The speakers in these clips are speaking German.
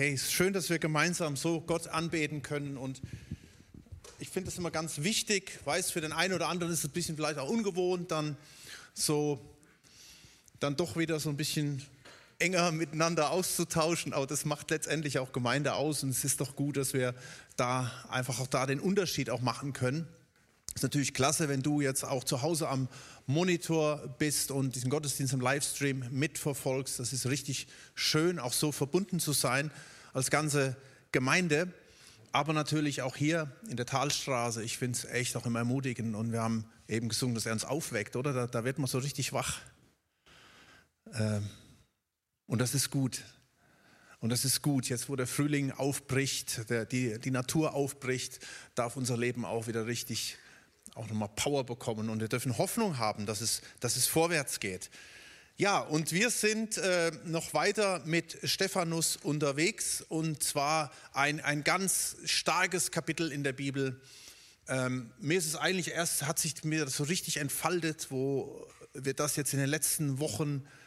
hey, es ist schön, dass wir gemeinsam so Gott anbeten können und ich finde es immer ganz wichtig, weiß für den einen oder anderen ist es ein bisschen vielleicht auch ungewohnt, dann so, dann doch wieder so ein bisschen enger miteinander auszutauschen, aber das macht letztendlich auch Gemeinde aus und es ist doch gut, dass wir da einfach auch da den Unterschied auch machen können. Ist natürlich klasse, wenn du jetzt auch zu Hause am Monitor bist und diesen Gottesdienst im Livestream mitverfolgst. Das ist richtig schön, auch so verbunden zu sein als ganze Gemeinde. Aber natürlich auch hier in der Talstraße. Ich finde es echt auch immer ermutigend. Und wir haben eben gesungen, dass er uns aufweckt, oder? Da, da wird man so richtig wach. Ähm, und das ist gut. Und das ist gut. Jetzt, wo der Frühling aufbricht, der, die, die Natur aufbricht, darf unser Leben auch wieder richtig auch nochmal Power bekommen und wir dürfen Hoffnung haben, dass es, dass es vorwärts geht. Ja, und wir sind äh, noch weiter mit Stephanus unterwegs und zwar ein, ein ganz starkes Kapitel in der Bibel. Ähm, mir ist es eigentlich erst, hat sich mir so richtig entfaltet, wo wir das jetzt in den letzten Wochen äh,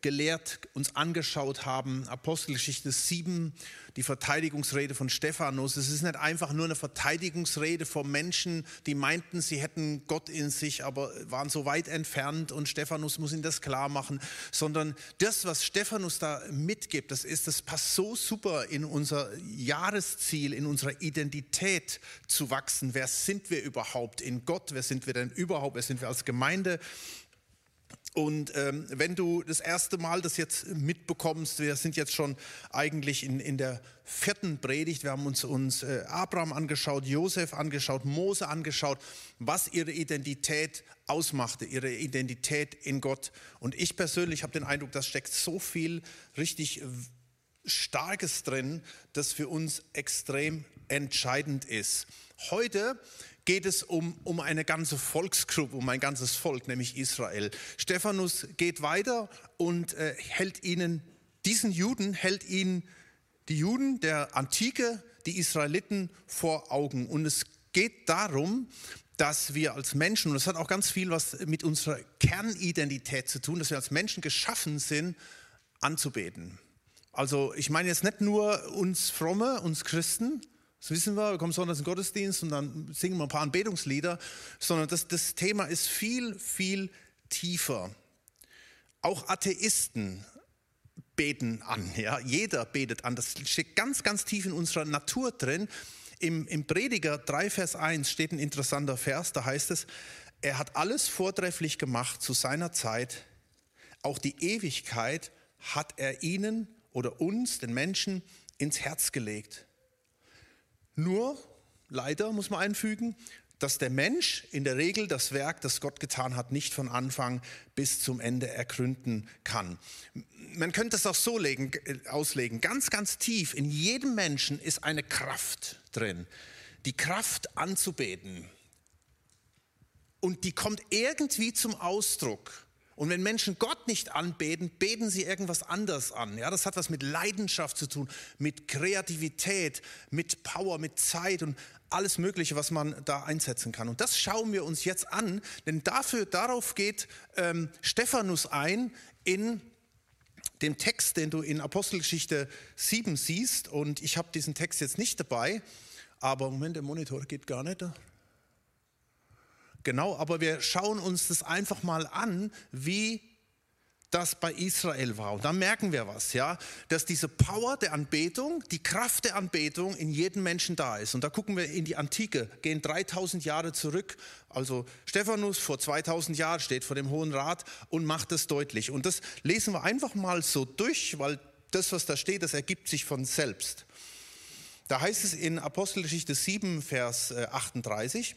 gelehrt, uns angeschaut haben. Apostelgeschichte 7, die Verteidigungsrede von Stephanus. Es ist nicht einfach nur eine Verteidigungsrede von Menschen, die meinten, sie hätten Gott in sich, aber waren so weit entfernt und Stephanus muss ihnen das klar machen, sondern das, was Stephanus da mitgibt, das ist, das passt so super in unser Jahresziel, in unserer Identität zu wachsen. Wer sind wir überhaupt in Gott? Wer sind wir denn überhaupt? Wer sind wir als Gemeinde? Und ähm, wenn du das erste Mal das jetzt mitbekommst, wir sind jetzt schon eigentlich in, in der vierten Predigt, wir haben uns, uns äh, Abraham angeschaut, Josef angeschaut, Mose angeschaut, was ihre Identität ausmachte, ihre Identität in Gott. Und ich persönlich habe den Eindruck, da steckt so viel richtig Starkes drin, das für uns extrem entscheidend ist. Heute geht es um, um eine ganze Volksgruppe, um ein ganzes Volk, nämlich Israel. Stephanus geht weiter und äh, hält ihnen, diesen Juden, hält ihnen die Juden der Antike, die Israeliten vor Augen. Und es geht darum, dass wir als Menschen, und das hat auch ganz viel was mit unserer Kernidentität zu tun, dass wir als Menschen geschaffen sind, anzubeten. Also ich meine jetzt nicht nur uns Fromme, uns Christen, das wissen wir, wir kommen sonntags in den Gottesdienst und dann singen wir ein paar Anbetungslieder, sondern das, das Thema ist viel, viel tiefer. Auch Atheisten beten an, ja, jeder betet an. Das steht ganz, ganz tief in unserer Natur drin. Im, Im Prediger 3, Vers 1 steht ein interessanter Vers, da heißt es, er hat alles vortrefflich gemacht zu seiner Zeit, auch die Ewigkeit hat er ihnen oder uns, den Menschen, ins Herz gelegt. Nur, leider muss man einfügen, dass der Mensch in der Regel das Werk, das Gott getan hat, nicht von Anfang bis zum Ende ergründen kann. Man könnte es auch so legen, äh, auslegen, ganz, ganz tief, in jedem Menschen ist eine Kraft drin, die Kraft anzubeten. Und die kommt irgendwie zum Ausdruck und wenn Menschen Gott nicht anbeten, beten sie irgendwas anderes an. Ja, das hat was mit Leidenschaft zu tun, mit Kreativität, mit Power, mit Zeit und alles Mögliche, was man da einsetzen kann. Und das schauen wir uns jetzt an, denn dafür, darauf geht ähm, Stephanus ein in dem Text, den du in Apostelgeschichte 7 siehst. Und ich habe diesen Text jetzt nicht dabei, aber Moment, der Monitor geht gar nicht. Genau, aber wir schauen uns das einfach mal an, wie das bei Israel war. Und da merken wir was, ja, dass diese Power der Anbetung, die Kraft der Anbetung in jedem Menschen da ist. Und da gucken wir in die Antike, gehen 3000 Jahre zurück. Also Stephanus vor 2000 Jahren steht vor dem Hohen Rat und macht das deutlich. Und das lesen wir einfach mal so durch, weil das, was da steht, das ergibt sich von selbst. Da heißt es in Apostelgeschichte 7, Vers 38, äh,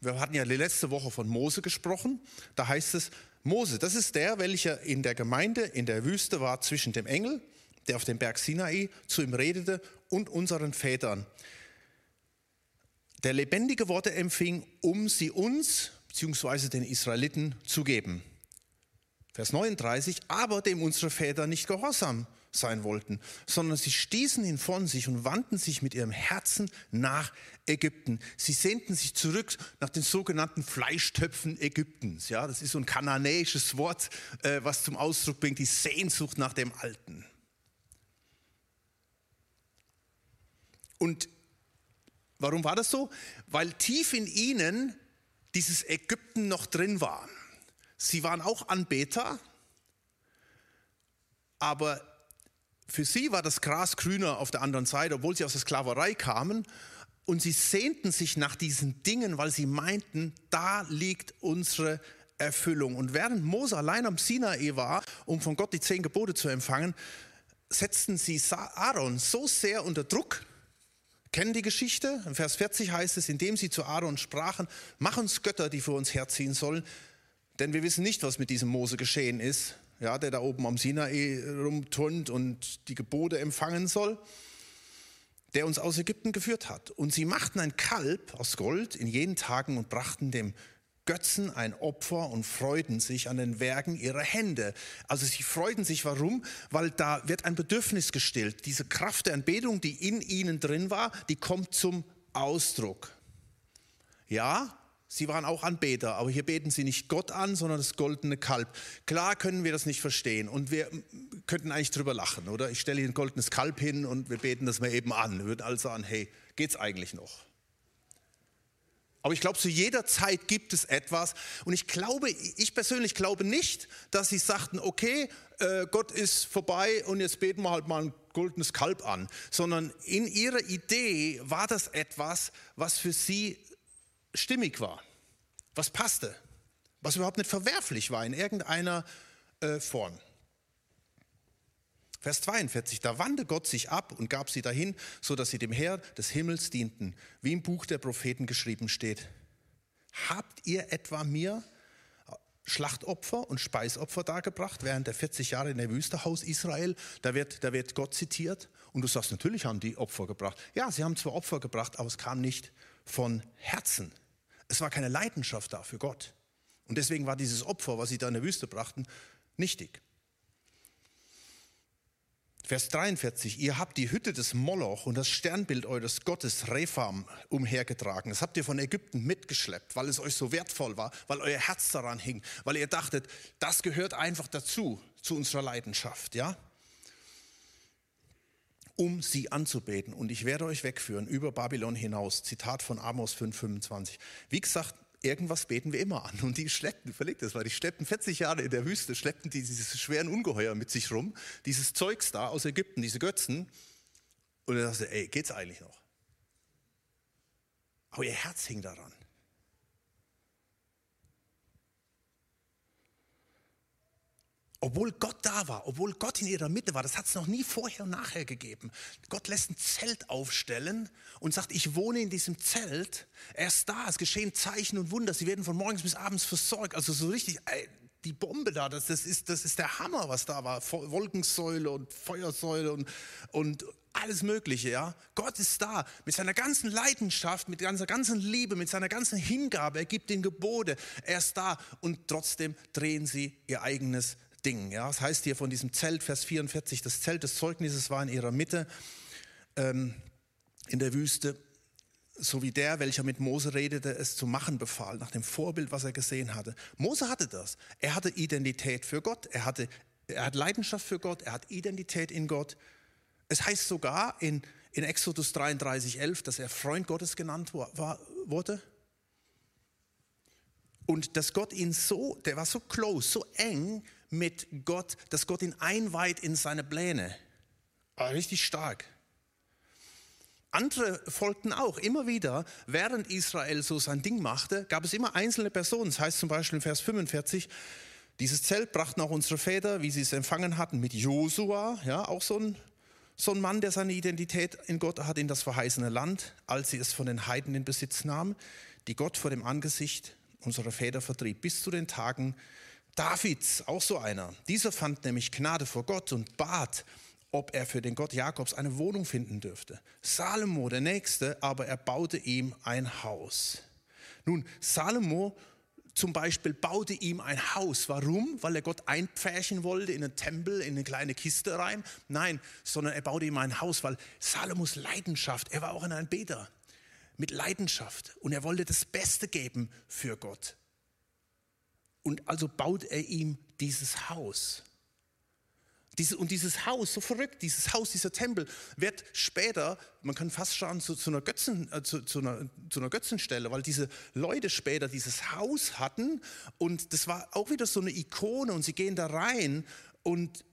wir hatten ja letzte Woche von Mose gesprochen. Da heißt es, Mose, das ist der, welcher in der Gemeinde in der Wüste war zwischen dem Engel, der auf dem Berg Sinai zu ihm redete, und unseren Vätern. Der lebendige Worte empfing, um sie uns bzw. den Israeliten zu geben. Vers 39, aber dem unsere Väter nicht gehorsam sein wollten, sondern sie stießen ihn von sich und wandten sich mit ihrem Herzen nach Ägypten. Sie sehnten sich zurück nach den sogenannten Fleischtöpfen Ägyptens. Ja, das ist so ein kananäisches Wort, äh, was zum Ausdruck bringt die Sehnsucht nach dem Alten. Und warum war das so? Weil tief in ihnen dieses Ägypten noch drin war. Sie waren auch Anbeter, aber für sie war das Gras grüner auf der anderen Seite, obwohl sie aus der Sklaverei kamen. Und sie sehnten sich nach diesen Dingen, weil sie meinten, da liegt unsere Erfüllung. Und während Mose allein am Sinai war, um von Gott die zehn Gebote zu empfangen, setzten sie Aaron so sehr unter Druck, kennen die Geschichte? In Vers 40 heißt es, indem sie zu Aaron sprachen, mach uns Götter, die für uns herziehen sollen, denn wir wissen nicht, was mit diesem Mose geschehen ist ja, der da oben am Sinai rumturnt und die Gebote empfangen soll, der uns aus Ägypten geführt hat. Und sie machten ein Kalb aus Gold in jenen Tagen und brachten dem Götzen ein Opfer und freuten sich an den Werken ihrer Hände. Also sie freuten sich, warum? Weil da wird ein Bedürfnis gestillt. Diese Kraft der Anbetung, die in ihnen drin war, die kommt zum Ausdruck. Ja, Sie waren auch Anbeter, aber hier beten sie nicht Gott an, sondern das goldene Kalb. Klar können wir das nicht verstehen und wir könnten eigentlich drüber lachen, oder? Ich stelle hier ein goldenes Kalb hin und wir beten das mal eben an. Wir würden also sagen, hey, geht's eigentlich noch? Aber ich glaube, zu jeder Zeit gibt es etwas. Und ich glaube, ich persönlich glaube nicht, dass sie sagten, okay, äh, Gott ist vorbei und jetzt beten wir halt mal ein goldenes Kalb an. Sondern in ihrer Idee war das etwas, was für sie stimmig war, was passte, was überhaupt nicht verwerflich war in irgendeiner äh, Form. Vers 42, da wandte Gott sich ab und gab sie dahin, so dass sie dem Herr des Himmels dienten, wie im Buch der Propheten geschrieben steht. Habt ihr etwa mir Schlachtopfer und Speisopfer dargebracht während der 40 Jahre in der Wüste, Haus Israel? Da wird, da wird Gott zitiert und du sagst, natürlich haben die Opfer gebracht. Ja, sie haben zwar Opfer gebracht, aber es kam nicht von Herzen. Es war keine Leidenschaft da für Gott. Und deswegen war dieses Opfer, was sie da in der Wüste brachten, nichtig. Vers 43, ihr habt die Hütte des Moloch und das Sternbild eures Gottes Repham umhergetragen. Das habt ihr von Ägypten mitgeschleppt, weil es euch so wertvoll war, weil euer Herz daran hing, weil ihr dachtet, das gehört einfach dazu, zu unserer Leidenschaft, ja? Um sie anzubeten. Und ich werde euch wegführen über Babylon hinaus. Zitat von Amos 5,25. Wie gesagt, irgendwas beten wir immer an. Und die schleppten, verlegt das, weil die schleppten 40 Jahre in der Wüste, schleppten die dieses schweren Ungeheuer mit sich rum, dieses Zeugs da aus Ägypten, diese Götzen. Und er dachte, ey, geht's eigentlich noch? Aber ihr Herz hing daran. Obwohl Gott da war, obwohl Gott in ihrer Mitte war, das hat es noch nie vorher und nachher gegeben. Gott lässt ein Zelt aufstellen und sagt, ich wohne in diesem Zelt. Er ist da, es geschehen Zeichen und Wunder. Sie werden von morgens bis abends versorgt. Also so richtig, ey, die Bombe da, das, das, ist, das ist der Hammer, was da war. Wolkensäule und Feuersäule und, und alles Mögliche, ja. Gott ist da mit seiner ganzen Leidenschaft, mit seiner ganzen Liebe, mit seiner ganzen Hingabe. Er gibt den Gebote. Er ist da und trotzdem drehen sie ihr eigenes Ding. Ja? Das heißt hier von diesem Zelt, Vers 44, das Zelt des Zeugnisses war in ihrer Mitte ähm, in der Wüste, so wie der, welcher mit Mose redete, es zu machen befahl, nach dem Vorbild, was er gesehen hatte. Mose hatte das. Er hatte Identität für Gott, er, hatte, er hat Leidenschaft für Gott, er hat Identität in Gott. Es heißt sogar in, in Exodus 33, 11, dass er Freund Gottes genannt war, wurde. Und dass Gott ihn so, der war so close, so eng, mit Gott, dass Gott ihn einweiht in seine Pläne. Ah, richtig stark. Andere folgten auch immer wieder, während Israel so sein Ding machte, gab es immer einzelne Personen. Das heißt zum Beispiel in Vers 45, dieses Zelt brachten auch unsere Väter, wie sie es empfangen hatten, mit Josua, ja, auch so ein, so ein Mann, der seine Identität in Gott hat, in das verheißene Land, als sie es von den Heiden in Besitz nahmen, die Gott vor dem Angesicht unserer Väter vertrieb, bis zu den Tagen Davids, auch so einer. Dieser fand nämlich Gnade vor Gott und bat, ob er für den Gott Jakobs eine Wohnung finden dürfte. Salomo, der Nächste, aber er baute ihm ein Haus. Nun, Salomo zum Beispiel baute ihm ein Haus. Warum? Weil er Gott einpferchen wollte in einen Tempel, in eine kleine Kiste rein? Nein, sondern er baute ihm ein Haus, weil Salomos Leidenschaft, er war auch ein Beter mit Leidenschaft und er wollte das Beste geben für Gott. Und also baut er ihm dieses Haus. Diese, und dieses Haus, so verrückt, dieses Haus, dieser Tempel, wird später, man kann fast schauen, zu, zu, einer, Götzen, äh, zu, zu, einer, zu einer Götzenstelle, weil diese Leute später dieses Haus hatten und das war auch wieder so eine Ikone und sie gehen da rein und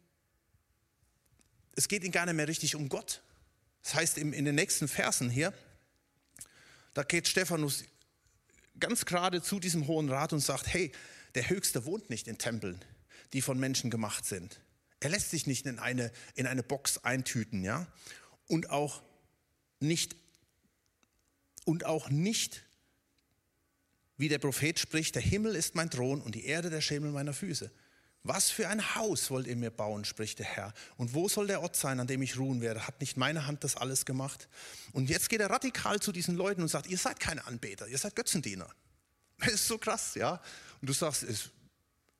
es geht ihnen gar nicht mehr richtig um Gott. Das heißt, in, in den nächsten Versen hier, da geht Stephanus ganz gerade zu diesem Hohen Rat und sagt, hey, der Höchste wohnt nicht in Tempeln, die von Menschen gemacht sind er lässt sich nicht in eine, in eine Box eintüten, ja? Und auch nicht, und auch nicht, wie der Prophet spricht, der Himmel ist mein Thron und die Erde der Schemel meiner Füße. Was für ein Haus wollt ihr mir bauen, spricht der Herr. Und wo soll der Ort sein, an dem ich ruhen werde? Hat nicht meine Hand das alles gemacht? Und jetzt geht er radikal zu diesen Leuten und sagt, ihr seid keine Anbeter, ihr seid Götzendiener. Das ist so krass, ja. Und du sagst,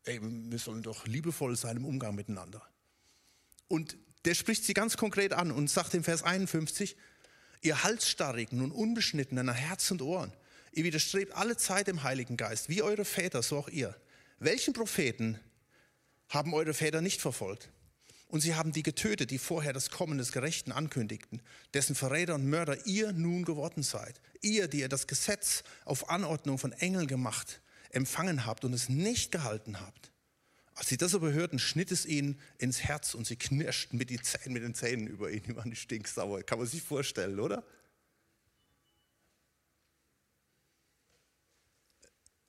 ey, wir sollen doch liebevoll sein im Umgang miteinander. Und der spricht sie ganz konkret an und sagt im Vers 51, ihr Halsstarrigen und Unbeschnittenen an Herz und Ohren, ihr widerstrebt alle Zeit dem Heiligen Geist, wie eure Väter, so auch ihr. Welchen Propheten haben eure Väter nicht verfolgt? Und sie haben die getötet, die vorher das Kommen des Gerechten ankündigten, dessen Verräter und Mörder ihr nun geworden seid. Ihr, die ihr das Gesetz auf Anordnung von Engeln gemacht, empfangen habt und es nicht gehalten habt. Als sie das aber hörten, schnitt es ihnen ins Herz und sie knirschten mit, Zähnen, mit den Zähnen über ihn. Die waren stinksauer. Kann man sich vorstellen, oder?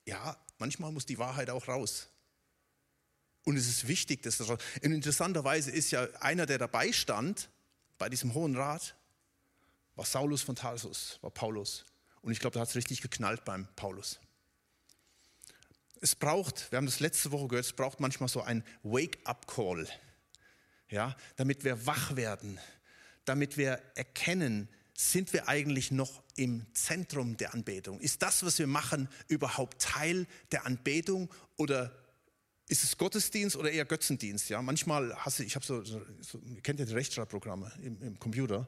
Ja, manchmal muss die Wahrheit auch raus. Und es ist wichtig, dass das raus. Und interessanterweise ist ja einer, der dabei stand, bei diesem Hohen Rat, war Saulus von Tarsus, war Paulus. Und ich glaube, da hat es richtig geknallt beim Paulus. Es braucht, wir haben das letzte Woche gehört, es braucht manchmal so ein Wake-up-Call, ja, damit wir wach werden, damit wir erkennen, sind wir eigentlich noch im Zentrum der Anbetung? Ist das, was wir machen, überhaupt Teil der Anbetung oder ist es Gottesdienst oder eher Götzendienst? Ja, manchmal hasse ich, habe so, so, so, kennt ihr die Rechtschreibprogramme im, im Computer?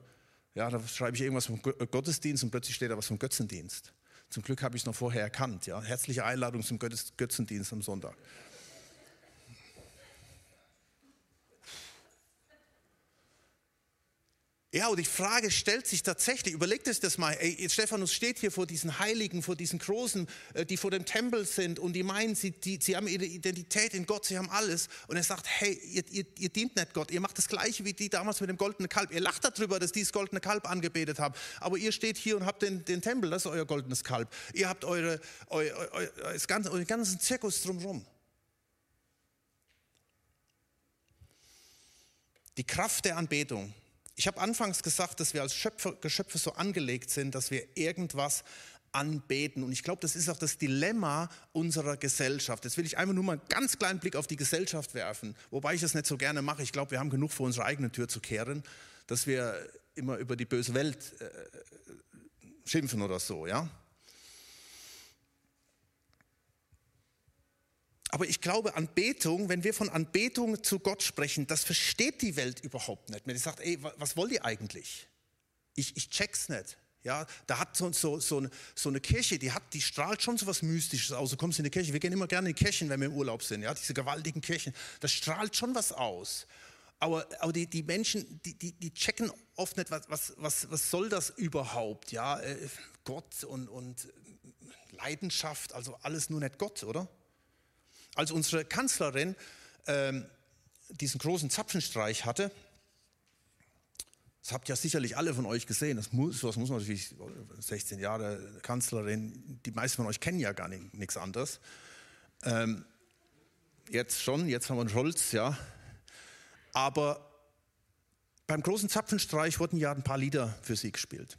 Ja, da schreibe ich irgendwas vom Gottesdienst und plötzlich steht da was vom Götzendienst. Zum Glück habe ich es noch vorher erkannt. Ja? Herzliche Einladung zum Götzendienst am Sonntag. Ja, und die Frage stellt sich tatsächlich, überlegt euch das mal, ey, Stephanus steht hier vor diesen Heiligen, vor diesen Großen, äh, die vor dem Tempel sind und die meinen, sie, die, sie haben ihre Identität in Gott, sie haben alles. Und er sagt, hey, ihr, ihr, ihr, dient nicht Gott, ihr macht das Gleiche wie die damals mit dem goldenen Kalb. Ihr lacht darüber, dass die das goldene Kalb angebetet haben. Aber ihr steht hier und habt den, den Tempel, das ist euer goldenes Kalb. Ihr habt eure, eu, eu, eu, ganze, euren ganzen Zirkus drumherum. Die Kraft der Anbetung ich habe anfangs gesagt, dass wir als Schöpfer, Geschöpfe so angelegt sind, dass wir irgendwas anbeten. Und ich glaube, das ist auch das Dilemma unserer Gesellschaft. Jetzt will ich einfach nur mal einen ganz kleinen Blick auf die Gesellschaft werfen, wobei ich das nicht so gerne mache. Ich glaube, wir haben genug vor unserer eigenen Tür zu kehren, dass wir immer über die böse Welt äh, schimpfen oder so, ja. Aber ich glaube, Anbetung, wenn wir von Anbetung zu Gott sprechen, das versteht die Welt überhaupt nicht mehr. Die sagt, ey, was wollt ihr eigentlich? Ich, ich check's nicht. Ja, da hat so, so, so, eine, so eine Kirche, die, hat, die strahlt schon so was Mystisches aus. Du kommst in die Kirche, wir gehen immer gerne in Kirchen, wenn wir im Urlaub sind, ja, diese gewaltigen Kirchen. Das strahlt schon was aus. Aber, aber die, die Menschen, die, die, die checken oft nicht, was, was, was, was soll das überhaupt? Ja, äh, Gott und, und Leidenschaft, also alles nur nicht Gott, oder? Als unsere Kanzlerin ähm, diesen großen Zapfenstreich hatte, das habt ja sicherlich alle von euch gesehen, das muss, das muss man natürlich, 16 Jahre Kanzlerin, die meisten von euch kennen ja gar nicht, nichts anderes. Ähm, jetzt schon, jetzt haben wir einen Scholz, ja. Aber beim großen Zapfenstreich wurden ja ein paar Lieder für sie gespielt.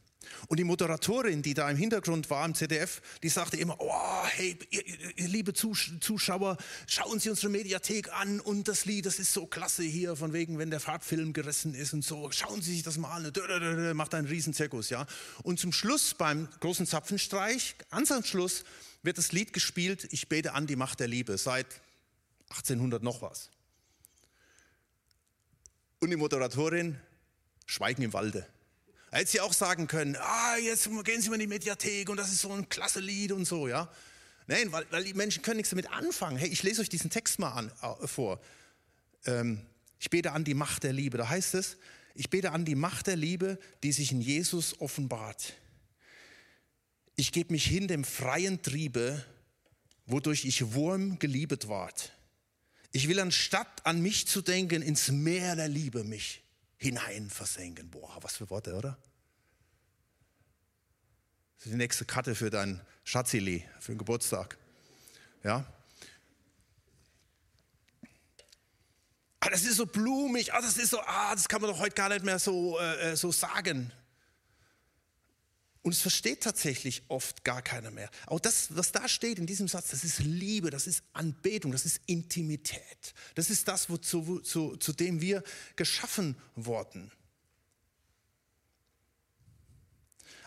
Und die Moderatorin, die da im Hintergrund war im ZDF, die sagte immer, oh, hey, ihr, ihr, liebe Zuschauer, schauen Sie unsere Mediathek an und das Lied, das ist so klasse hier, von wegen, wenn der Farbfilm gerissen ist und so, schauen Sie sich das mal an, macht einen riesen Zirkus, ja. Und zum Schluss beim großen Zapfenstreich, ganz am Schluss, wird das Lied gespielt, ich bete an die Macht der Liebe, seit 1800 noch was. Und die Moderatorin, schweigen im Walde. Hätte sie auch sagen können, ah, jetzt gehen Sie mal in die Mediathek und das ist so ein klasse Lied und so, ja. Nein, weil, weil die Menschen können nichts damit anfangen. Hey, ich lese euch diesen Text mal an, äh, vor. Ähm, Ich bete an die Macht der Liebe. Da heißt es, ich bete an die Macht der Liebe, die sich in Jesus offenbart. Ich gebe mich hin dem freien Triebe, wodurch ich Wurm geliebet ward. Ich will anstatt an mich zu denken, ins Meer der Liebe mich hinein versenken. Boah, was für Worte, oder? Das ist die nächste Karte für dein Schatzili, für den Geburtstag. Ja? Ah, das ist so blumig, ah, das ist so, ah, das kann man doch heute gar nicht mehr so, äh, äh so sagen. Und es versteht tatsächlich oft gar keiner mehr. Auch das, was da steht in diesem Satz, das ist Liebe, das ist Anbetung, das ist Intimität. Das ist das, wozu, zu, zu dem wir geschaffen wurden.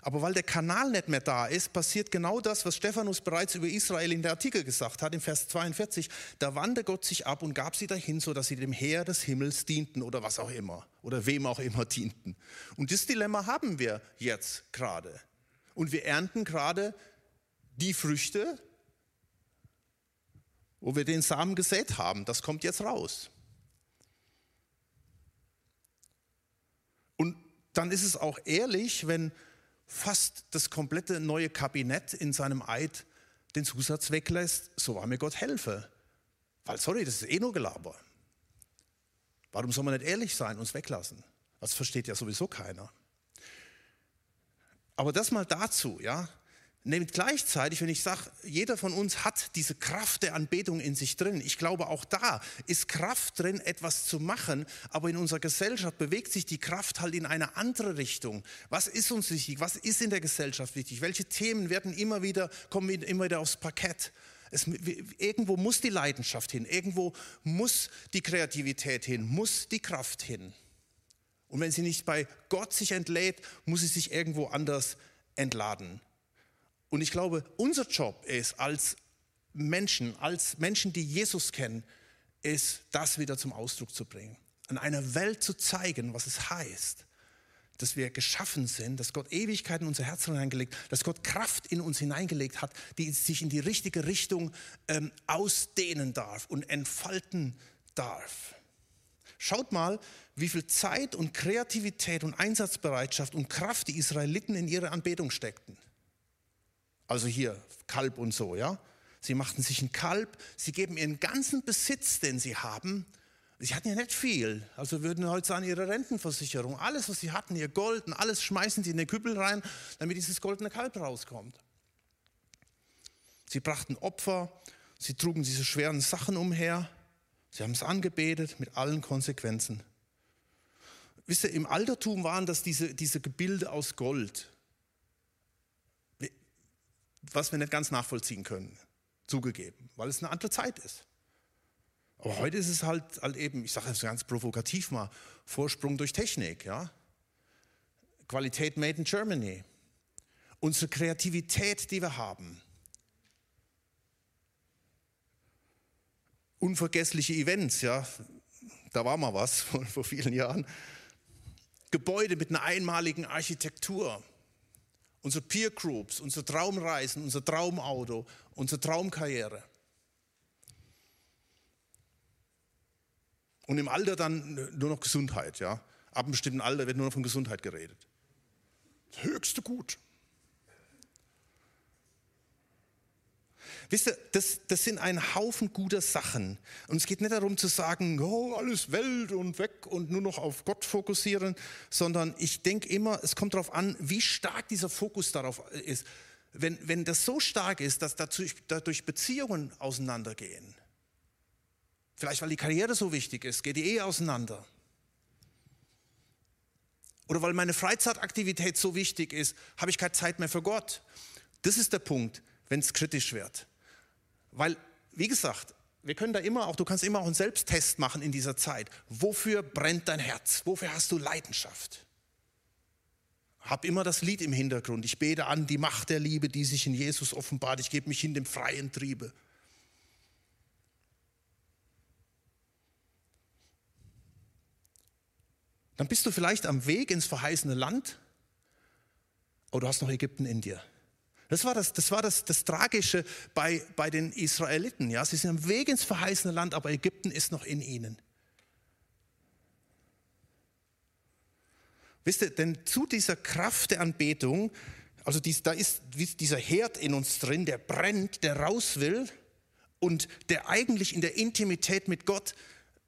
Aber weil der Kanal nicht mehr da ist, passiert genau das, was Stephanus bereits über Israel in der Artikel gesagt hat, in Vers 42. Da wandte Gott sich ab und gab sie dahin, sodass sie dem Heer des Himmels dienten oder was auch immer oder wem auch immer dienten. Und das Dilemma haben wir jetzt gerade. Und wir ernten gerade die Früchte, wo wir den Samen gesät haben. Das kommt jetzt raus. Und dann ist es auch ehrlich, wenn fast das komplette neue Kabinett in seinem Eid den Zusatz weglässt, so war mir Gott helfe. Weil, sorry, das ist eh nur Gelaber. Warum soll man nicht ehrlich sein, und uns weglassen? Das versteht ja sowieso keiner. Aber das mal dazu, ja. Nehmt gleichzeitig, wenn ich sage, jeder von uns hat diese Kraft der Anbetung in sich drin. Ich glaube, auch da ist Kraft drin, etwas zu machen, aber in unserer Gesellschaft bewegt sich die Kraft halt in eine andere Richtung. Was ist uns wichtig? Was ist in der Gesellschaft wichtig? Welche Themen werden immer wieder, kommen immer wieder aufs Parkett? Es, irgendwo muss die Leidenschaft hin, irgendwo muss die Kreativität hin, muss die Kraft hin. Und wenn sie nicht bei Gott sich entlädt, muss sie sich irgendwo anders entladen. Und ich glaube, unser Job ist als Menschen, als Menschen, die Jesus kennen, ist, das wieder zum Ausdruck zu bringen. An einer Welt zu zeigen, was es heißt, dass wir geschaffen sind, dass Gott Ewigkeit in unser Herz hineingelegt, dass Gott Kraft in uns hineingelegt hat, die sich in die richtige Richtung ähm, ausdehnen darf und entfalten darf. Schaut mal, wie viel Zeit und Kreativität und Einsatzbereitschaft und Kraft die Israeliten in ihre Anbetung steckten. Also hier Kalb und so, ja. Sie machten sich ein Kalb, sie geben ihren ganzen Besitz, den sie haben. Sie hatten ja nicht viel, also würden heute sagen, ihre Rentenversicherung, alles, was sie hatten, ihr Gold und alles schmeißen sie in den Kübel rein, damit dieses goldene Kalb rauskommt. Sie brachten Opfer, sie trugen diese schweren Sachen umher, sie haben es angebetet mit allen Konsequenzen. Wisst ihr, im Altertum waren das diese, diese Gebilde aus Gold was wir nicht ganz nachvollziehen können, zugegeben, weil es eine andere Zeit ist. Aber heute ist es halt, halt eben, ich sage es ganz provokativ mal, Vorsprung durch Technik, ja. Qualität made in Germany. Unsere Kreativität, die wir haben. Unvergessliche Events, ja. Da war mal was vor, vielen Jahren. Gebäude mit einer einmaligen Architektur unsere Peer Groups, unsere Traumreisen, unser Traumauto, unsere Traumkarriere. Und im Alter dann nur noch Gesundheit, ja. Ab einem bestimmten Alter wird nur noch von Gesundheit geredet. Das höchste Gut. Wisst ihr, das, das sind ein Haufen guter Sachen. Und es geht nicht darum zu sagen, oh, alles Welt und weg und nur noch auf Gott fokussieren, sondern ich denke immer, es kommt darauf an, wie stark dieser Fokus darauf ist. Wenn, wenn das so stark ist, dass dadurch, dadurch Beziehungen auseinandergehen, vielleicht weil die Karriere so wichtig ist, geht die Ehe auseinander. Oder weil meine Freizeitaktivität so wichtig ist, habe ich keine Zeit mehr für Gott. Das ist der Punkt, wenn es kritisch wird. Weil, wie gesagt, wir können da immer auch, du kannst immer auch einen Selbsttest machen in dieser Zeit. Wofür brennt dein Herz? Wofür hast du Leidenschaft? Hab immer das Lied im Hintergrund. Ich bete an die Macht der Liebe, die sich in Jesus offenbart. Ich gebe mich in dem freien Triebe. Dann bist du vielleicht am Weg ins verheißene Land oder du hast noch Ägypten in dir. Das war das, das, war das, das Tragische bei, bei den Israeliten. Ja? Sie sind am Weg ins verheißene Land, aber Ägypten ist noch in ihnen. Wisst ihr, denn zu dieser Kraft der Anbetung, also dies, da ist dieser Herd in uns drin, der brennt, der raus will und der eigentlich in der Intimität mit Gott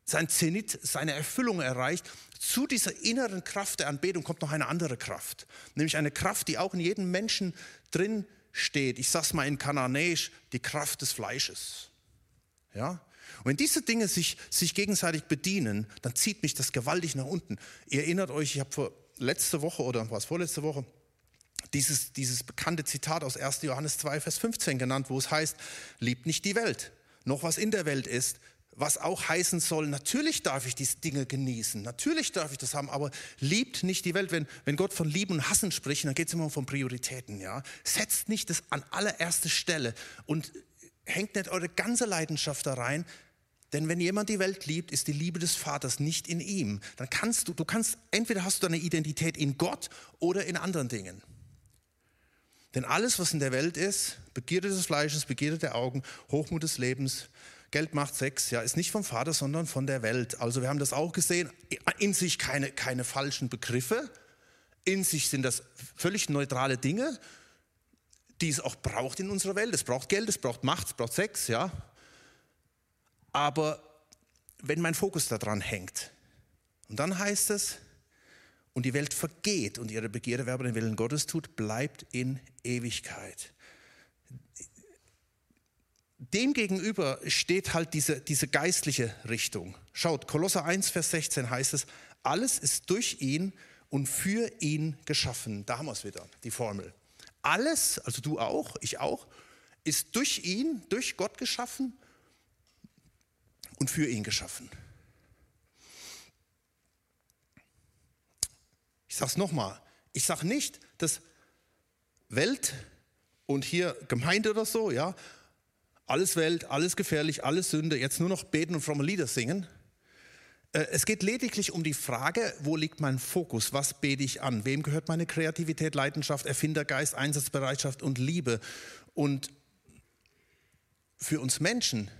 sein Zenit, seine Erfüllung erreicht. Zu dieser inneren Kraft der Anbetung kommt noch eine andere Kraft, nämlich eine Kraft, die auch in jedem Menschen drin steht. Ich sage es mal in Kananäisch, die Kraft des Fleisches. Ja? Und wenn diese Dinge sich, sich gegenseitig bedienen, dann zieht mich das gewaltig nach unten. Ihr erinnert euch, ich habe vor letzte Woche oder was vorletzte Woche dieses, dieses bekannte Zitat aus 1. Johannes 2, Vers 15 genannt, wo es heißt, liebt nicht die Welt, noch was in der Welt ist, was auch heißen soll, natürlich darf ich diese Dinge genießen, natürlich darf ich das haben, aber liebt nicht die Welt. Wenn, wenn Gott von Lieben und Hassen spricht, dann geht es immer um Prioritäten. Ja? Setzt nicht das an allererste Stelle und hängt nicht eure ganze Leidenschaft da rein, denn wenn jemand die Welt liebt, ist die Liebe des Vaters nicht in ihm. Dann kannst du, du kannst, entweder hast du deine Identität in Gott oder in anderen Dingen. Denn alles, was in der Welt ist, Begierde des Fleisches, Begierde der Augen, Hochmut des Lebens, Geld macht Sex, ja, ist nicht vom Vater, sondern von der Welt. Also wir haben das auch gesehen, in sich keine, keine falschen Begriffe, in sich sind das völlig neutrale Dinge, die es auch braucht in unserer Welt. Es braucht Geld, es braucht Macht, es braucht Sex, ja. Aber wenn mein Fokus daran hängt, und dann heißt es, und die Welt vergeht und ihre Begierde, wer den Willen Gottes tut, bleibt in Ewigkeit. Demgegenüber steht halt diese, diese geistliche Richtung. Schaut, Kolosser 1, Vers 16 heißt es, alles ist durch ihn und für ihn geschaffen. Da haben wir es wieder, die Formel. Alles, also du auch, ich auch, ist durch ihn, durch Gott geschaffen und für ihn geschaffen. Ich sage es nochmal, ich sage nicht, dass Welt und hier Gemeinde oder so, ja, alles Welt, alles gefährlich, alles Sünde, jetzt nur noch beten und fromme Lieder singen. Äh, es geht lediglich um die Frage, wo liegt mein Fokus, was bete ich an, wem gehört meine Kreativität, Leidenschaft, Erfindergeist, Einsatzbereitschaft und Liebe. Und für uns Menschen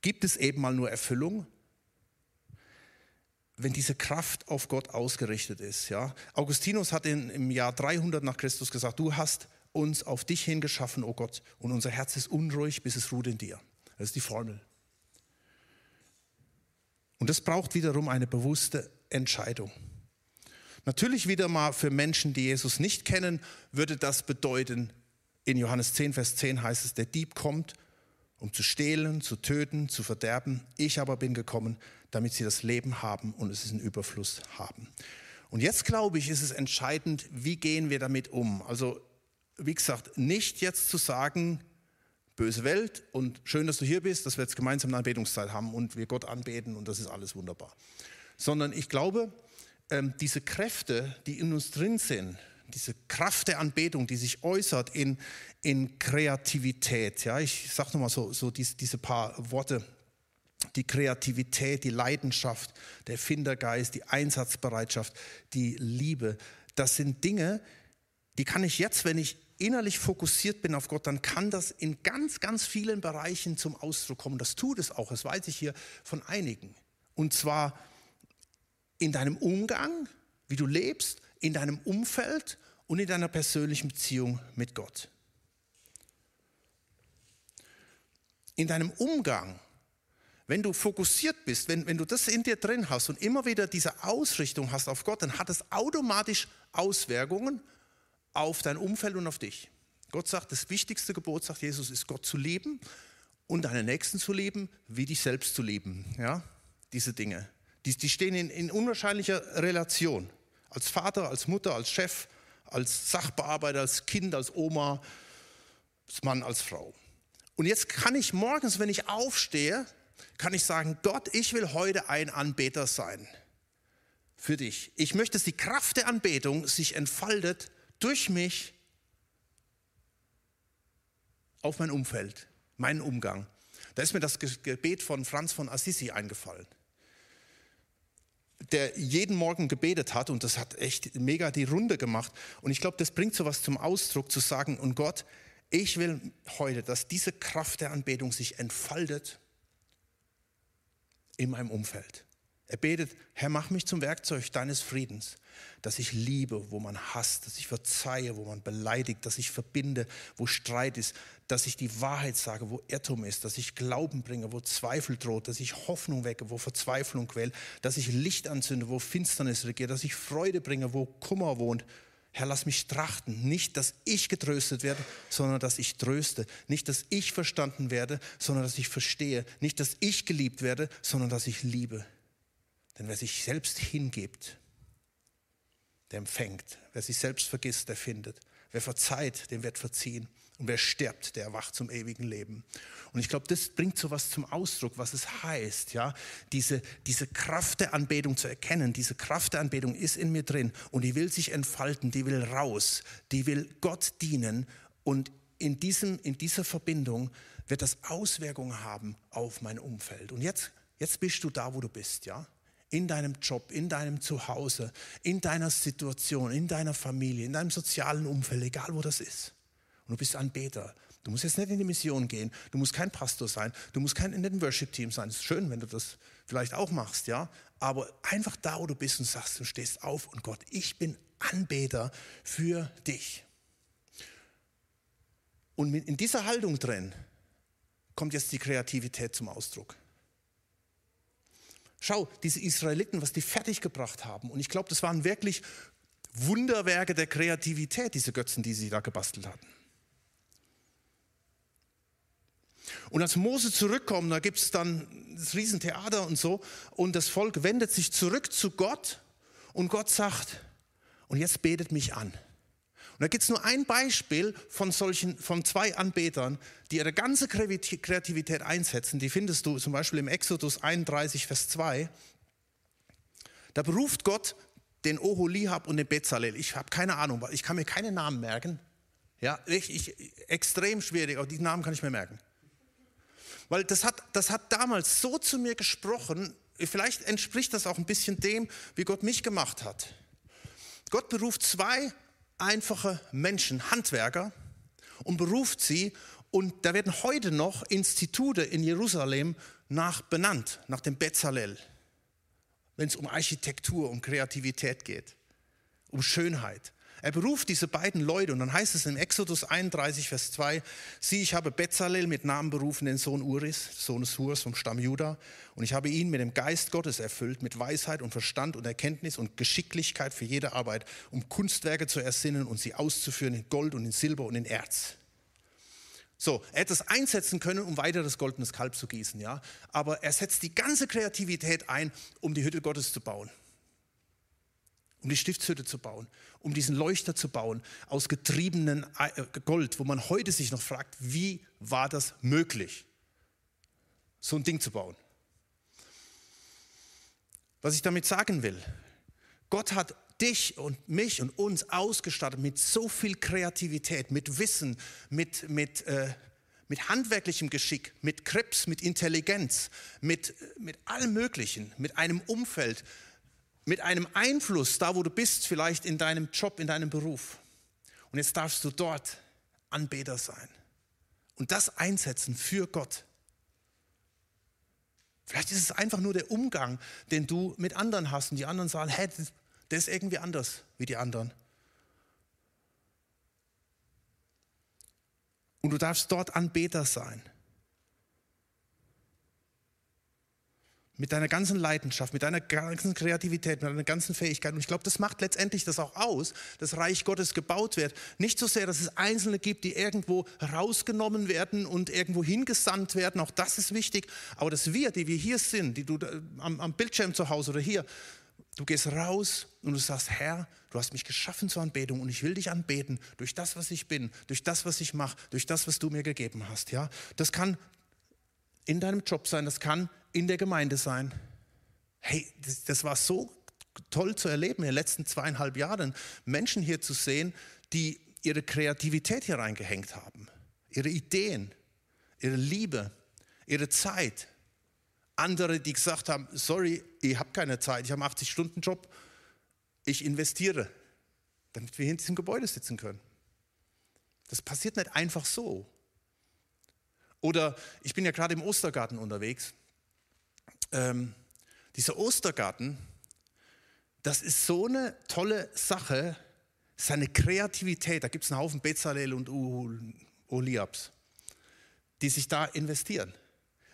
gibt es eben mal nur Erfüllung, wenn diese Kraft auf Gott ausgerichtet ist. Ja? Augustinus hat in, im Jahr 300 nach Christus gesagt, du hast uns auf dich hingeschaffen, o oh Gott, und unser Herz ist unruhig, bis es ruht in dir. Das ist die Formel. Und das braucht wiederum eine bewusste Entscheidung. Natürlich wieder mal für Menschen, die Jesus nicht kennen, würde das bedeuten, in Johannes 10, Vers 10 heißt es, der Dieb kommt, um zu stehlen, zu töten, zu verderben. Ich aber bin gekommen, damit sie das Leben haben und es in Überfluss haben. Und jetzt glaube ich, ist es entscheidend, wie gehen wir damit um. Also, wie gesagt, nicht jetzt zu sagen, böse Welt und schön, dass du hier bist, dass wir jetzt gemeinsam eine Anbetungszeit haben und wir Gott anbeten und das ist alles wunderbar. Sondern ich glaube, ähm, diese Kräfte, die in uns drin sind, diese Kraft der Anbetung, die sich äußert in, in Kreativität. Ja, ich sage nochmal so, so diese, diese paar Worte. Die Kreativität, die Leidenschaft, der Findergeist, die Einsatzbereitschaft, die Liebe. Das sind Dinge, die kann ich jetzt, wenn ich innerlich fokussiert bin auf Gott, dann kann das in ganz, ganz vielen Bereichen zum Ausdruck kommen. Das tut es auch, das weiß ich hier von einigen. Und zwar in deinem Umgang, wie du lebst, in deinem Umfeld und in deiner persönlichen Beziehung mit Gott. In deinem Umgang, wenn du fokussiert bist, wenn, wenn du das in dir drin hast und immer wieder diese Ausrichtung hast auf Gott, dann hat es automatisch Auswirkungen auf dein Umfeld und auf dich. Gott sagt, das wichtigste Gebot, sagt Jesus, ist Gott zu lieben und deinen Nächsten zu lieben, wie dich selbst zu lieben. Ja, diese Dinge. Die, die stehen in, in unwahrscheinlicher Relation. Als Vater, als Mutter, als Chef, als Sachbearbeiter, als Kind, als Oma, als Mann, als Frau. Und jetzt kann ich morgens, wenn ich aufstehe, kann ich sagen, Gott, ich will heute ein Anbeter sein für dich. Ich möchte, dass die Kraft der Anbetung sich entfaltet durch mich auf mein Umfeld, meinen Umgang. Da ist mir das Gebet von Franz von Assisi eingefallen der jeden Morgen gebetet hat und das hat echt mega die Runde gemacht. Und ich glaube, das bringt so was zum Ausdruck, zu sagen, und Gott, ich will heute, dass diese Kraft der Anbetung sich entfaltet in meinem Umfeld. Er betet, Herr, mach mich zum Werkzeug deines Friedens, dass ich liebe, wo man hasst, dass ich verzeihe, wo man beleidigt, dass ich verbinde, wo Streit ist, dass ich die Wahrheit sage, wo Irrtum ist, dass ich Glauben bringe, wo Zweifel droht, dass ich Hoffnung wecke, wo Verzweiflung quält, dass ich Licht anzünde, wo Finsternis regiert, dass ich Freude bringe, wo Kummer wohnt. Herr, lass mich trachten, nicht, dass ich getröstet werde, sondern dass ich tröste, nicht, dass ich verstanden werde, sondern dass ich verstehe, nicht, dass ich geliebt werde, sondern dass ich liebe. Denn wer sich selbst hingibt, der empfängt. Wer sich selbst vergisst, der findet. Wer verzeiht, dem wird verziehen. Und wer stirbt, der erwacht zum ewigen Leben. Und ich glaube, das bringt so was zum Ausdruck, was es heißt, ja, diese, diese Kraft der Anbetung zu erkennen. Diese Kraft der Anbetung ist in mir drin und die will sich entfalten, die will raus, die will Gott dienen. Und in, diesem, in dieser Verbindung wird das Auswirkungen haben auf mein Umfeld. Und jetzt, jetzt bist du da, wo du bist, ja in deinem Job, in deinem Zuhause, in deiner Situation, in deiner Familie, in deinem sozialen Umfeld, egal wo das ist. Und du bist Anbeter. Du musst jetzt nicht in die Mission gehen, du musst kein Pastor sein, du musst kein in dem Worship-Team sein. Es ist schön, wenn du das vielleicht auch machst, ja. Aber einfach da, wo du bist und sagst, du stehst auf und Gott, ich bin Anbeter für dich. Und in dieser Haltung drin kommt jetzt die Kreativität zum Ausdruck. Schau, diese Israeliten, was die fertiggebracht haben. Und ich glaube, das waren wirklich Wunderwerke der Kreativität, diese Götzen, die sie da gebastelt hatten. Und als Mose zurückkommt, da gibt es dann das Riesentheater und so, und das Volk wendet sich zurück zu Gott und Gott sagt, und jetzt betet mich an. Und da gibt es nur ein Beispiel von solchen, von zwei Anbetern, die ihre ganze Kreativität einsetzen. Die findest du zum Beispiel im Exodus 31, Vers 2. Da beruft Gott den Oholihab und den Bezalel. Ich habe keine Ahnung, ich kann mir keine Namen merken. Ja, ich, ich, extrem schwierig, aber die Namen kann ich mir merken. Weil das hat, das hat damals so zu mir gesprochen, vielleicht entspricht das auch ein bisschen dem, wie Gott mich gemacht hat. Gott beruft zwei einfache Menschen, Handwerker, und beruft sie. Und da werden heute noch Institute in Jerusalem nach benannt, nach dem Bezalel, wenn es um Architektur, um Kreativität geht, um Schönheit. Er beruft diese beiden Leute und dann heißt es in Exodus 31, Vers 2, sieh, ich habe Bezalel mit Namen berufen, den Sohn Uris, Sohn des Hurs vom Stamm Juda und ich habe ihn mit dem Geist Gottes erfüllt, mit Weisheit und Verstand und Erkenntnis und Geschicklichkeit für jede Arbeit, um Kunstwerke zu ersinnen und sie auszuführen in Gold und in Silber und in Erz. So, er hätte es einsetzen können, um weiter das goldene Kalb zu gießen, ja. Aber er setzt die ganze Kreativität ein, um die Hütte Gottes zu bauen um die Stiftshütte zu bauen, um diesen Leuchter zu bauen aus getriebenen äh, Gold, wo man heute sich noch fragt, wie war das möglich, so ein Ding zu bauen. Was ich damit sagen will, Gott hat dich und mich und uns ausgestattet mit so viel Kreativität, mit Wissen, mit, mit, äh, mit handwerklichem Geschick, mit Krebs, mit Intelligenz, mit, mit allem Möglichen, mit einem Umfeld, mit einem Einfluss, da wo du bist, vielleicht in deinem Job, in deinem Beruf. Und jetzt darfst du dort Anbeter sein und das einsetzen für Gott. Vielleicht ist es einfach nur der Umgang, den du mit anderen hast und die anderen sagen, hey, der ist irgendwie anders wie die anderen. Und du darfst dort Anbeter sein. Mit deiner ganzen Leidenschaft, mit deiner ganzen Kreativität, mit deiner ganzen Fähigkeit. Und ich glaube, das macht letztendlich das auch aus, dass Reich Gottes gebaut wird. Nicht so sehr, dass es Einzelne gibt, die irgendwo rausgenommen werden und irgendwo hingesandt werden. Auch das ist wichtig. Aber dass wir, die wir hier sind, die du am, am Bildschirm zu Hause oder hier, du gehst raus und du sagst, Herr, du hast mich geschaffen zur Anbetung und ich will dich anbeten durch das, was ich bin, durch das, was ich mache, durch das, was du mir gegeben hast. Ja, das kann in deinem Job sein, das kann in der Gemeinde sein. Hey, das, das war so toll zu erleben in den letzten zweieinhalb Jahren, Menschen hier zu sehen, die ihre Kreativität hier reingehängt haben, ihre Ideen, ihre Liebe, ihre Zeit. Andere, die gesagt haben, sorry, ich habe keine Zeit, ich habe einen 80-Stunden-Job, ich investiere, damit wir hier in diesem Gebäude sitzen können. Das passiert nicht einfach so. Oder ich bin ja gerade im Ostergarten unterwegs. Ähm, dieser Ostergarten, das ist so eine tolle Sache, seine Kreativität. Da gibt es einen Haufen Bezalel und Oliabs, die sich da investieren.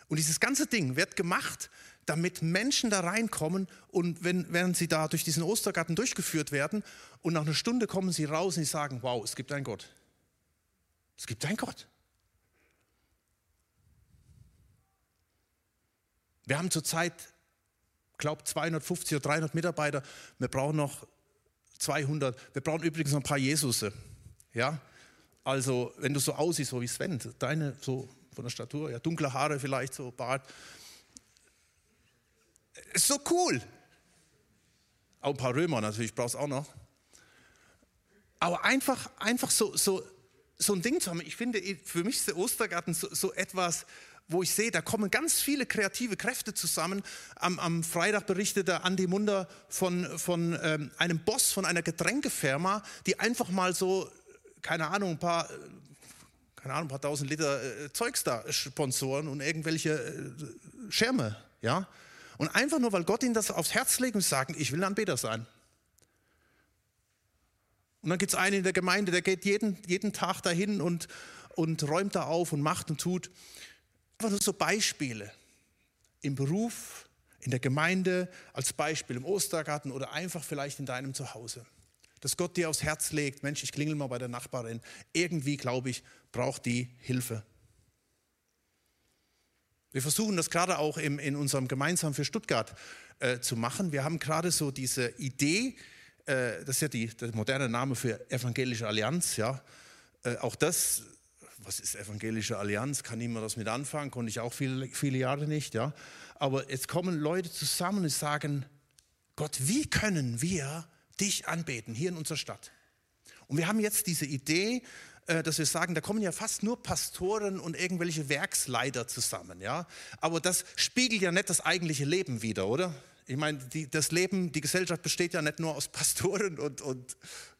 Und dieses ganze Ding wird gemacht, damit Menschen da reinkommen und wenn, während sie da durch diesen Ostergarten durchgeführt werden und nach einer Stunde kommen sie raus und sie sagen, wow, es gibt einen Gott. Es gibt einen Gott. Wir haben zurzeit, glaube 250 oder 300 Mitarbeiter. Wir brauchen noch 200. Wir brauchen übrigens noch ein paar Jesusse. Ja, also wenn du so aussiehst, so wie Sven, deine so von der Statur, ja, dunkle Haare vielleicht, so Bart. Ist so cool. Auch ein paar Römer natürlich brauchst auch noch. Aber einfach, einfach so, so, so ein Ding zu haben. Ich finde, für mich ist der Ostergarten so, so etwas, wo ich sehe, da kommen ganz viele kreative Kräfte zusammen. Am, am Freitag berichtete Andi Munder von, von ähm, einem Boss von einer Getränkefirma, die einfach mal so, keine Ahnung, ein paar, keine Ahnung, ein paar tausend Liter äh, Zeugs da sponsoren und irgendwelche äh, Schirme, ja. Und einfach nur, weil Gott ihnen das aufs Herz legt und sagen, ich will ein Anbeter sein. Und dann gibt es einen in der Gemeinde, der geht jeden, jeden Tag dahin und, und räumt da auf und macht und tut. Einfach nur so Beispiele im Beruf, in der Gemeinde, als Beispiel im Ostergarten oder einfach vielleicht in deinem Zuhause. Dass Gott dir aufs Herz legt, Mensch, ich klingel mal bei der Nachbarin. Irgendwie, glaube ich, braucht die Hilfe. Wir versuchen das gerade auch im, in unserem Gemeinsam für Stuttgart äh, zu machen. Wir haben gerade so diese Idee, äh, das ist ja die, der moderne Name für Evangelische Allianz, ja. Äh, auch das was ist evangelische Allianz? Kann niemand das mit anfangen? Konnte ich auch viele, viele Jahre nicht, ja. Aber jetzt kommen Leute zusammen und sagen, Gott, wie können wir dich anbeten hier in unserer Stadt? Und wir haben jetzt diese Idee, äh, dass wir sagen, da kommen ja fast nur Pastoren und irgendwelche Werksleiter zusammen, ja. Aber das spiegelt ja nicht das eigentliche Leben wider, oder? Ich meine, die, das Leben, die Gesellschaft besteht ja nicht nur aus Pastoren und, und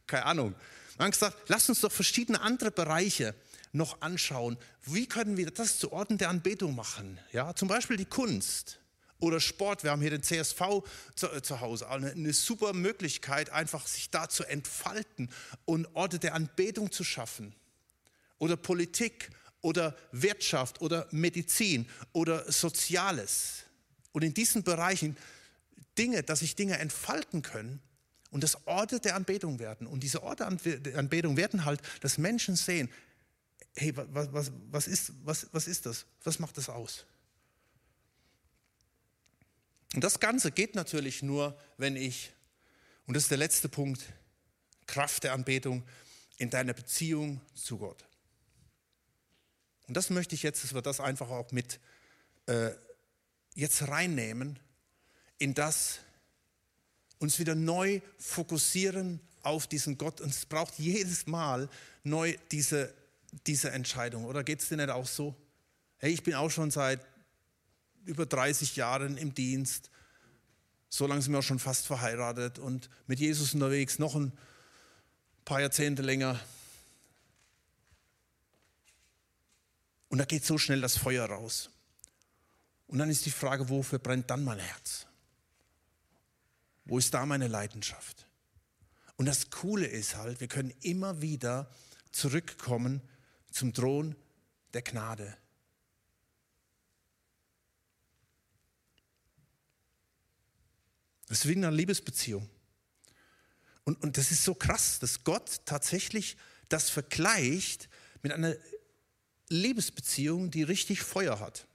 keine Ahnung. Wir haben gesagt, lasst uns doch verschiedene andere Bereiche noch anschauen. Wie können wir das zu Orten der Anbetung machen? Ja, zum Beispiel die Kunst oder Sport. Wir haben hier den CSV zu, äh, zu Hause. Eine, eine, super Möglichkeit, einfach sich da zu entfalten und Orte der Anbetung zu schaffen. Oder Politik oder Wirtschaft oder Medizin oder Soziales. Und in diesen Bereichen Dinge, dass sich Dinge entfalten können und das Orte der Anbetung werden. Und diese Orte der Anbetung werden halt, dass Menschen sehen, hey, was, was, was, ist, was, was ist das? Was macht das aus? Und das Ganze geht natürlich nur, wenn ich, und das ist der letzte Punkt, Kraft der Anbetung in deiner Beziehung zu Gott. Und das möchte ich jetzt, dass wir das einfach auch mit äh, jetzt reinnehmen, in das uns wieder neu fokussieren auf diesen Gott. Und es braucht jedes Mal neu diese diese Entscheidung? Oder geht es dir nicht auch so? Hey, ich bin auch schon seit über 30 Jahren im Dienst. So lange sind wir auch schon fast verheiratet und mit Jesus unterwegs, noch ein paar Jahrzehnte länger. Und da geht so schnell das Feuer raus. Und dann ist die Frage, wofür brennt dann mein Herz? Wo ist da meine Leidenschaft? Und das Coole ist halt, wir können immer wieder zurückkommen zum Thron der Gnade. Das ist wie in einer Liebesbeziehung. Und, und das ist so krass, dass Gott tatsächlich das vergleicht mit einer Liebesbeziehung, die richtig Feuer hat.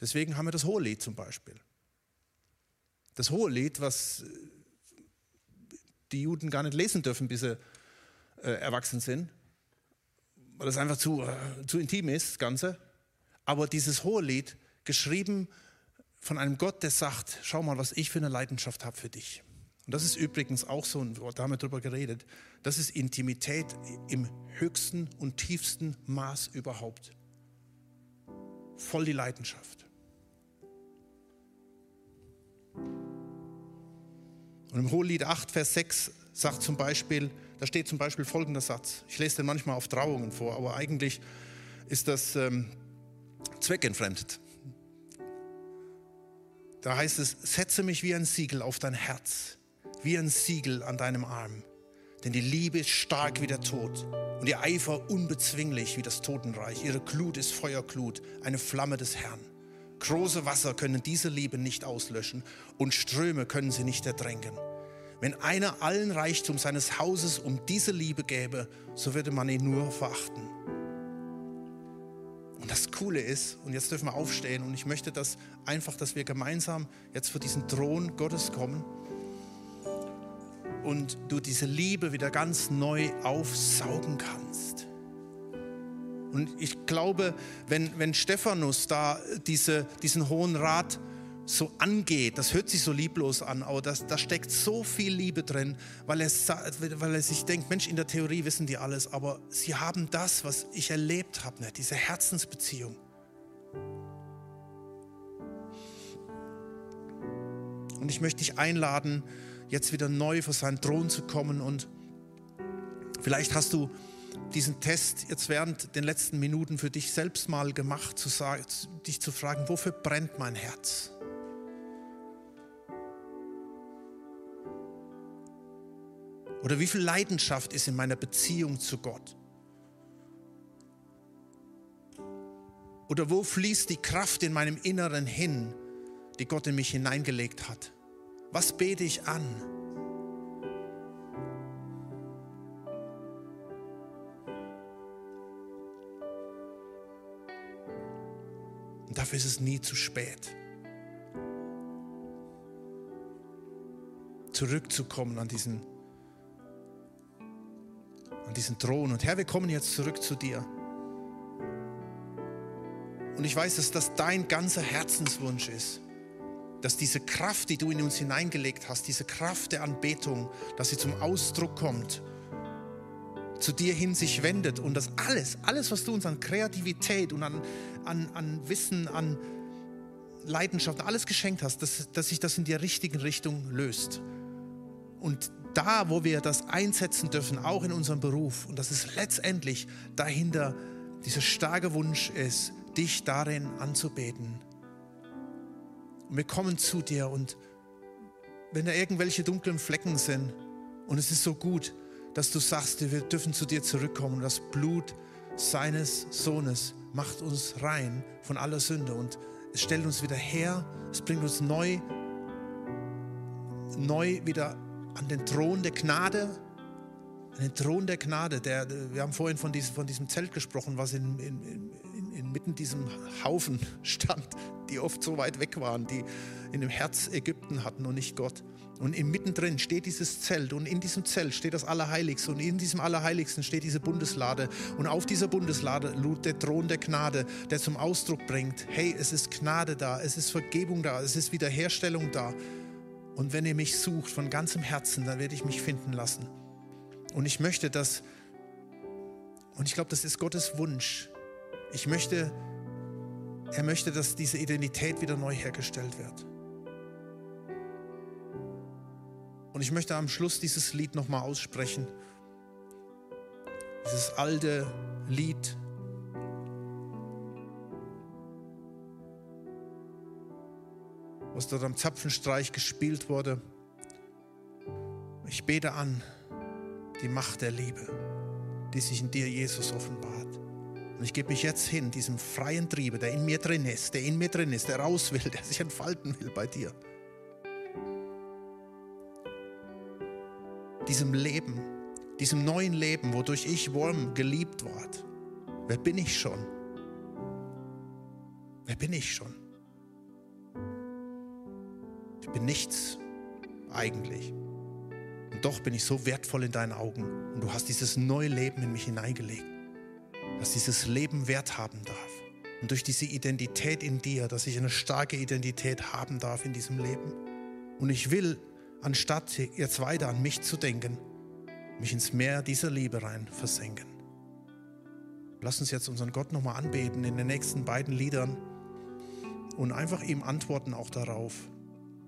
Deswegen haben wir das Hohelied zum Beispiel. Das Hohelied, was die Juden gar nicht lesen dürfen, bis sie äh, erwachsen sind, weil das einfach zu, äh, zu intim ist, das Ganze. Aber dieses hohe Lied, geschrieben von einem Gott, der sagt, schau mal, was ich für eine Leidenschaft habe für dich. Und das ist übrigens auch so, da haben wir drüber geredet, das ist Intimität im höchsten und tiefsten Maß überhaupt. Voll die Leidenschaft. Und im Hohelied 8, Vers 6 sagt zum Beispiel, da steht zum Beispiel folgender Satz. Ich lese den manchmal auf Trauungen vor, aber eigentlich ist das ähm, zweckentfremdet. da heißt es, setze mich wie ein Siegel auf dein Herz, wie ein Siegel an deinem Arm. Denn die Liebe ist stark wie der Tod und ihr Eifer unbezwinglich wie das Totenreich. Ihre Glut ist Feuerglut, eine Flamme des Herrn. Große Wasser können diese Liebe nicht auslöschen und Ströme können sie nicht erdrängen. Wenn einer allen Reichtum seines Hauses um diese Liebe gäbe, so würde man ihn nur verachten. Und das Coole ist, und jetzt dürfen wir aufstehen, und ich möchte das einfach, dass wir gemeinsam jetzt vor diesen Thron Gottes kommen und du diese Liebe wieder ganz neu aufsaugen kannst. Und ich glaube, wenn, wenn Stephanus da diese, diesen Hohen Rat so angeht, das hört sich so lieblos an, aber das, da steckt so viel Liebe drin, weil er, weil er sich denkt, Mensch, in der Theorie wissen die alles, aber sie haben das, was ich erlebt habe, ne? diese Herzensbeziehung. Und ich möchte dich einladen, jetzt wieder neu vor seinen Thron zu kommen und vielleicht hast du diesen Test jetzt während den letzten Minuten für dich selbst mal gemacht, zu sagen, dich zu fragen, wofür brennt mein Herz? Oder wie viel Leidenschaft ist in meiner Beziehung zu Gott? Oder wo fließt die Kraft in meinem Inneren hin, die Gott in mich hineingelegt hat? Was bete ich an? Und dafür ist es nie zu spät. Zurückzukommen an diesen an diesen Thron. Und Herr, wir kommen jetzt zurück zu dir. Und ich weiß, dass das dein ganzer Herzenswunsch ist, dass diese Kraft, die du in uns hineingelegt hast, diese Kraft der Anbetung, dass sie zum Ausdruck kommt, zu dir hin sich wendet und dass alles, alles, was du uns an Kreativität und an, an, an Wissen, an Leidenschaft, alles geschenkt hast, dass, dass sich das in die richtige Richtung löst. Und da, wo wir das einsetzen dürfen, auch in unserem Beruf, und dass es letztendlich dahinter dieser starke Wunsch ist, dich darin anzubeten. Und wir kommen zu dir und wenn da irgendwelche dunklen Flecken sind, und es ist so gut, dass du sagst, wir dürfen zu dir zurückkommen. Das Blut seines Sohnes macht uns rein von aller Sünde und es stellt uns wieder her, es bringt uns neu, neu wieder an den Thron der Gnade, an den Thron der Gnade. Der, wir haben vorhin von diesem, von diesem Zelt gesprochen, was in, in, in, inmitten diesem Haufen stand, die oft so weit weg waren, die in dem Herz Ägypten hatten und nicht Gott. Und mittendrin steht dieses Zelt und in diesem Zelt steht das Allerheiligste und in diesem Allerheiligsten steht diese Bundeslade und auf dieser Bundeslade ruht der Thron der Gnade, der zum Ausdruck bringt, hey, es ist Gnade da, es ist Vergebung da, es ist Wiederherstellung da. Und wenn ihr mich sucht von ganzem Herzen, dann werde ich mich finden lassen. Und ich möchte das, und ich glaube, das ist Gottes Wunsch. Ich möchte, er möchte, dass diese Identität wieder neu hergestellt wird. Und ich möchte am Schluss dieses Lied nochmal aussprechen. Dieses alte Lied was dort am Zapfenstreich gespielt wurde. Ich bete an die Macht der Liebe, die sich in dir, Jesus, offenbart. Und ich gebe mich jetzt hin, diesem freien Triebe, der in mir drin ist, der in mir drin ist, der raus will, der sich entfalten will bei dir. Diesem Leben, diesem neuen Leben, wodurch ich Wurm geliebt ward. Wer bin ich schon? Wer bin ich schon? Ich bin nichts eigentlich. Und doch bin ich so wertvoll in deinen Augen. Und du hast dieses neue Leben in mich hineingelegt, dass dieses Leben Wert haben darf. Und durch diese Identität in dir, dass ich eine starke Identität haben darf in diesem Leben. Und ich will, anstatt jetzt weiter an mich zu denken, mich ins Meer dieser Liebe rein versenken. Lass uns jetzt unseren Gott nochmal anbeten in den nächsten beiden Liedern und einfach ihm antworten auch darauf.